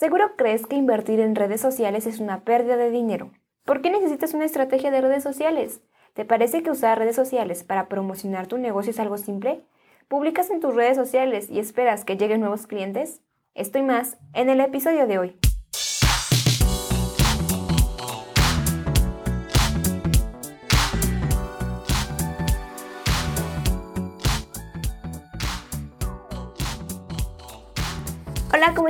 Seguro crees que invertir en redes sociales es una pérdida de dinero. ¿Por qué necesitas una estrategia de redes sociales? ¿Te parece que usar redes sociales para promocionar tu negocio es algo simple? ¿Publicas en tus redes sociales y esperas que lleguen nuevos clientes? Estoy más en el episodio de hoy.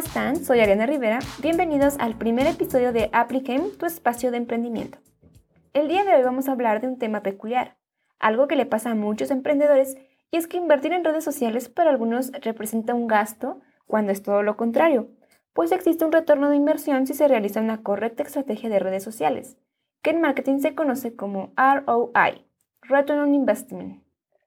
Están? Soy Ariana Rivera. Bienvenidos al primer episodio de Applicem, tu espacio de emprendimiento. El día de hoy vamos a hablar de un tema peculiar, algo que le pasa a muchos emprendedores, y es que invertir en redes sociales para algunos representa un gasto cuando es todo lo contrario, pues existe un retorno de inversión si se realiza una correcta estrategia de redes sociales, que en marketing se conoce como ROI, Return on Investment.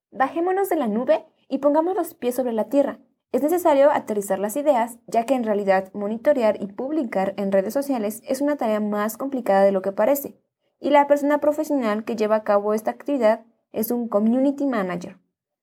Bajémonos de la nube y pongamos los pies sobre la tierra es necesario aterrizar las ideas, ya que en realidad monitorear y publicar en redes sociales es una tarea más complicada de lo que parece, y la persona profesional que lleva a cabo esta actividad es un community manager.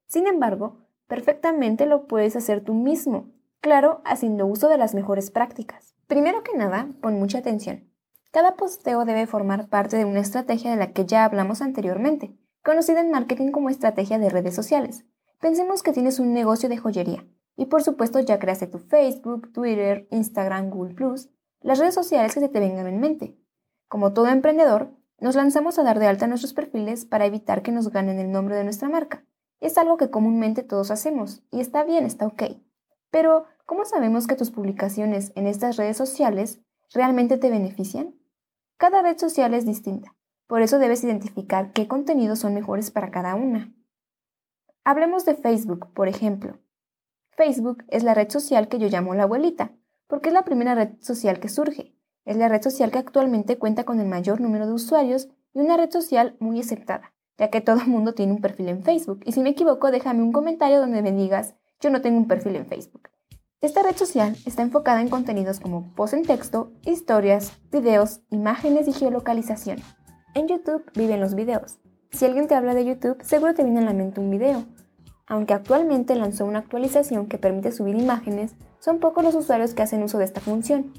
Sin embargo, perfectamente lo puedes hacer tú mismo, claro, haciendo uso de las mejores prácticas. Primero que nada, pon mucha atención. Cada posteo debe formar parte de una estrategia de la que ya hablamos anteriormente, conocida en marketing como estrategia de redes sociales. Pensemos que tienes un negocio de joyería y por supuesto ya creaste tu Facebook, Twitter, Instagram, Google ⁇ las redes sociales que se te vengan en mente. Como todo emprendedor, nos lanzamos a dar de alta nuestros perfiles para evitar que nos ganen el nombre de nuestra marca. Es algo que comúnmente todos hacemos y está bien, está ok. Pero, ¿cómo sabemos que tus publicaciones en estas redes sociales realmente te benefician? Cada red social es distinta, por eso debes identificar qué contenidos son mejores para cada una. Hablemos de Facebook, por ejemplo. Facebook es la red social que yo llamo la abuelita, porque es la primera red social que surge. Es la red social que actualmente cuenta con el mayor número de usuarios y una red social muy aceptada, ya que todo el mundo tiene un perfil en Facebook. Y si me equivoco, déjame un comentario donde me digas, yo no tengo un perfil en Facebook. Esta red social está enfocada en contenidos como post en texto, historias, videos, imágenes y geolocalización. En YouTube viven los videos. Si alguien te habla de YouTube, seguro te viene a la mente un video, aunque actualmente lanzó una actualización que permite subir imágenes, son pocos los usuarios que hacen uso de esta función.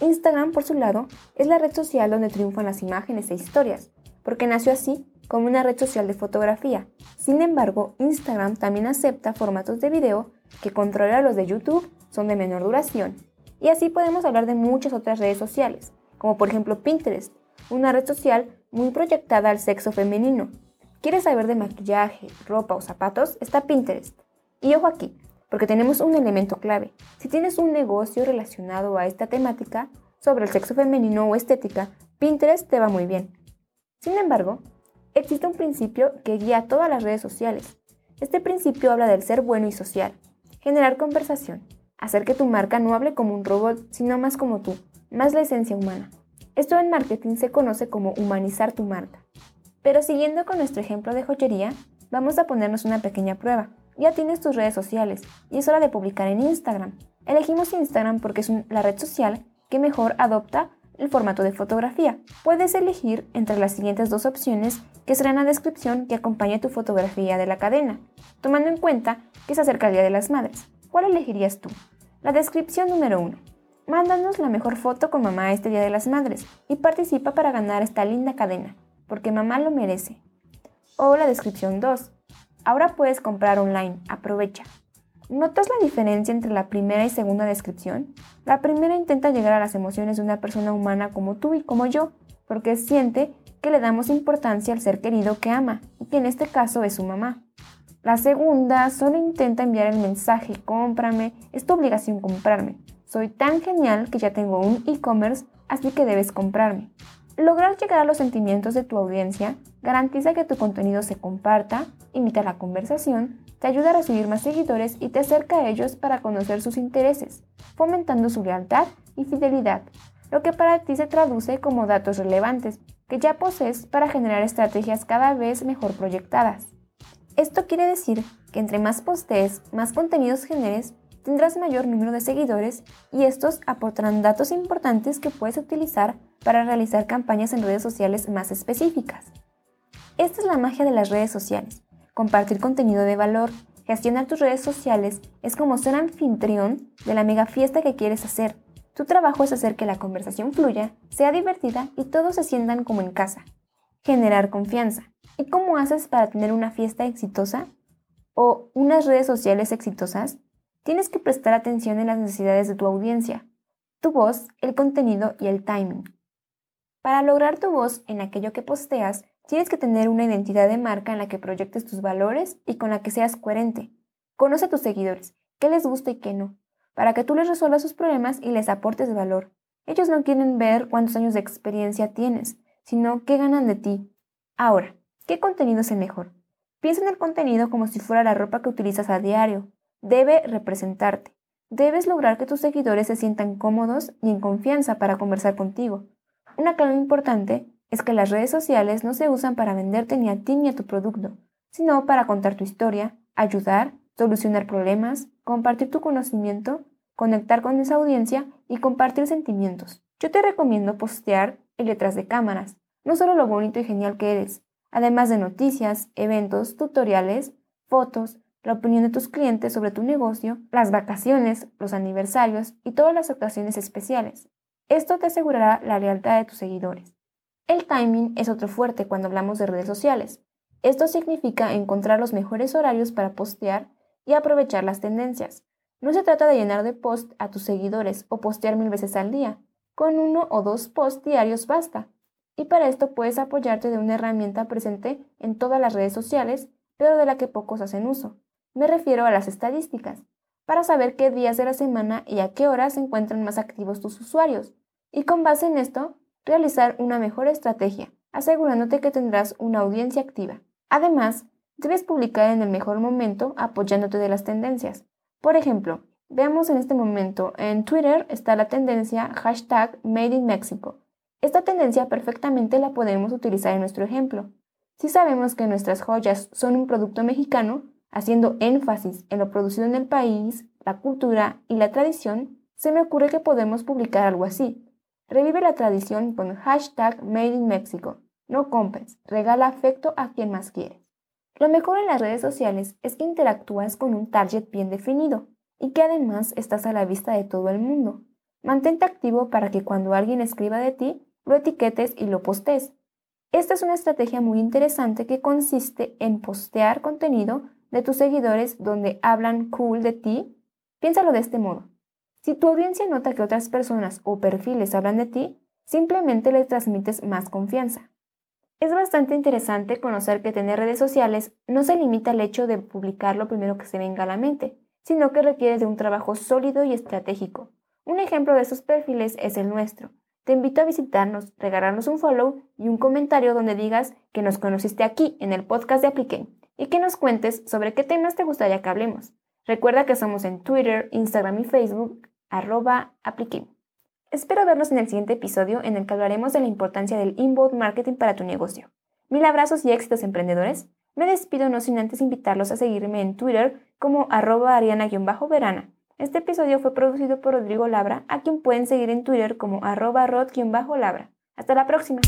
Instagram, por su lado, es la red social donde triunfan las imágenes e historias, porque nació así como una red social de fotografía. Sin embargo, Instagram también acepta formatos de video que, contrario a los de YouTube, son de menor duración. Y así podemos hablar de muchas otras redes sociales, como por ejemplo Pinterest, una red social muy proyectada al sexo femenino, ¿Quieres saber de maquillaje, ropa o zapatos? Está Pinterest. Y ojo aquí, porque tenemos un elemento clave. Si tienes un negocio relacionado a esta temática, sobre el sexo femenino o estética, Pinterest te va muy bien. Sin embargo, existe un principio que guía todas las redes sociales. Este principio habla del ser bueno y social, generar conversación, hacer que tu marca no hable como un robot, sino más como tú, más la esencia humana. Esto en marketing se conoce como humanizar tu marca. Pero siguiendo con nuestro ejemplo de joyería, vamos a ponernos una pequeña prueba. Ya tienes tus redes sociales y es hora de publicar en Instagram. Elegimos Instagram porque es la red social que mejor adopta el formato de fotografía. Puedes elegir entre las siguientes dos opciones que serán la descripción que acompañe tu fotografía de la cadena, tomando en cuenta que se acerca el Día de las Madres. ¿Cuál elegirías tú? La descripción número 1. Mándanos la mejor foto con mamá este Día de las Madres y participa para ganar esta linda cadena porque mamá lo merece. O la descripción 2. Ahora puedes comprar online, aprovecha. ¿Notas la diferencia entre la primera y segunda descripción? La primera intenta llegar a las emociones de una persona humana como tú y como yo, porque siente que le damos importancia al ser querido que ama, y que en este caso es su mamá. La segunda solo intenta enviar el mensaje, cómprame, es tu obligación comprarme. Soy tan genial que ya tengo un e-commerce, así que debes comprarme. Lograr llegar a los sentimientos de tu audiencia garantiza que tu contenido se comparta, imita la conversación, te ayuda a recibir más seguidores y te acerca a ellos para conocer sus intereses, fomentando su lealtad y fidelidad, lo que para ti se traduce como datos relevantes que ya posees para generar estrategias cada vez mejor proyectadas. Esto quiere decir que entre más postees, más contenidos generes, tendrás mayor número de seguidores y estos aportarán datos importantes que puedes utilizar para realizar campañas en redes sociales más específicas. Esta es la magia de las redes sociales. Compartir contenido de valor, gestionar tus redes sociales es como ser anfitrión de la mega fiesta que quieres hacer. Tu trabajo es hacer que la conversación fluya, sea divertida y todos se sientan como en casa. Generar confianza. ¿Y cómo haces para tener una fiesta exitosa o unas redes sociales exitosas? Tienes que prestar atención en las necesidades de tu audiencia, tu voz, el contenido y el timing. Para lograr tu voz en aquello que posteas, tienes que tener una identidad de marca en la que proyectes tus valores y con la que seas coherente. Conoce a tus seguidores, qué les gusta y qué no, para que tú les resuelvas sus problemas y les aportes valor. Ellos no quieren ver cuántos años de experiencia tienes, sino qué ganan de ti. Ahora, ¿qué contenido es el mejor? Piensa en el contenido como si fuera la ropa que utilizas a diario. Debe representarte. Debes lograr que tus seguidores se sientan cómodos y en confianza para conversar contigo. Una clave importante es que las redes sociales no se usan para venderte ni a ti ni a tu producto, sino para contar tu historia, ayudar, solucionar problemas, compartir tu conocimiento, conectar con esa audiencia y compartir sentimientos. Yo te recomiendo postear el detrás de cámaras, no solo lo bonito y genial que eres, además de noticias, eventos, tutoriales, fotos, la opinión de tus clientes sobre tu negocio, las vacaciones, los aniversarios y todas las ocasiones especiales. Esto te asegurará la lealtad de tus seguidores. El timing es otro fuerte cuando hablamos de redes sociales. Esto significa encontrar los mejores horarios para postear y aprovechar las tendencias. No se trata de llenar de post a tus seguidores o postear mil veces al día. Con uno o dos posts diarios basta. Y para esto puedes apoyarte de una herramienta presente en todas las redes sociales, pero de la que pocos hacen uso. Me refiero a las estadísticas, para saber qué días de la semana y a qué horas se encuentran más activos tus usuarios y con base en esto, realizar una mejor estrategia, asegurándote que tendrás una audiencia activa. Además, debes publicar en el mejor momento apoyándote de las tendencias. Por ejemplo, veamos en este momento, en Twitter está la tendencia hashtag Made in Mexico. Esta tendencia perfectamente la podemos utilizar en nuestro ejemplo. Si sabemos que nuestras joyas son un producto mexicano, haciendo énfasis en lo producido en el país, la cultura y la tradición, se me ocurre que podemos publicar algo así. Revive la tradición con hashtag Made in Mexico. No compres, regala afecto a quien más quieres. Lo mejor en las redes sociales es que interactúas con un target bien definido y que además estás a la vista de todo el mundo. Mantente activo para que cuando alguien escriba de ti, lo etiquetes y lo postes. Esta es una estrategia muy interesante que consiste en postear contenido de tus seguidores donde hablan cool de ti. Piénsalo de este modo. Si tu audiencia nota que otras personas o perfiles hablan de ti, simplemente les transmites más confianza. Es bastante interesante conocer que tener redes sociales no se limita al hecho de publicar lo primero que se venga a la mente, sino que requiere de un trabajo sólido y estratégico. Un ejemplo de esos perfiles es el nuestro. Te invito a visitarnos, regalarnos un follow y un comentario donde digas que nos conociste aquí en el podcast de Apliqué y que nos cuentes sobre qué temas te gustaría que hablemos. Recuerda que somos en Twitter, Instagram y Facebook arroba Espero vernos en el siguiente episodio en el que hablaremos de la importancia del inbound marketing para tu negocio. Mil abrazos y éxitos emprendedores. Me despido no sin antes invitarlos a seguirme en Twitter como arroba ariana-verana. Este episodio fue producido por Rodrigo Labra, a quien pueden seguir en Twitter como arroba rod-labra. Hasta la próxima.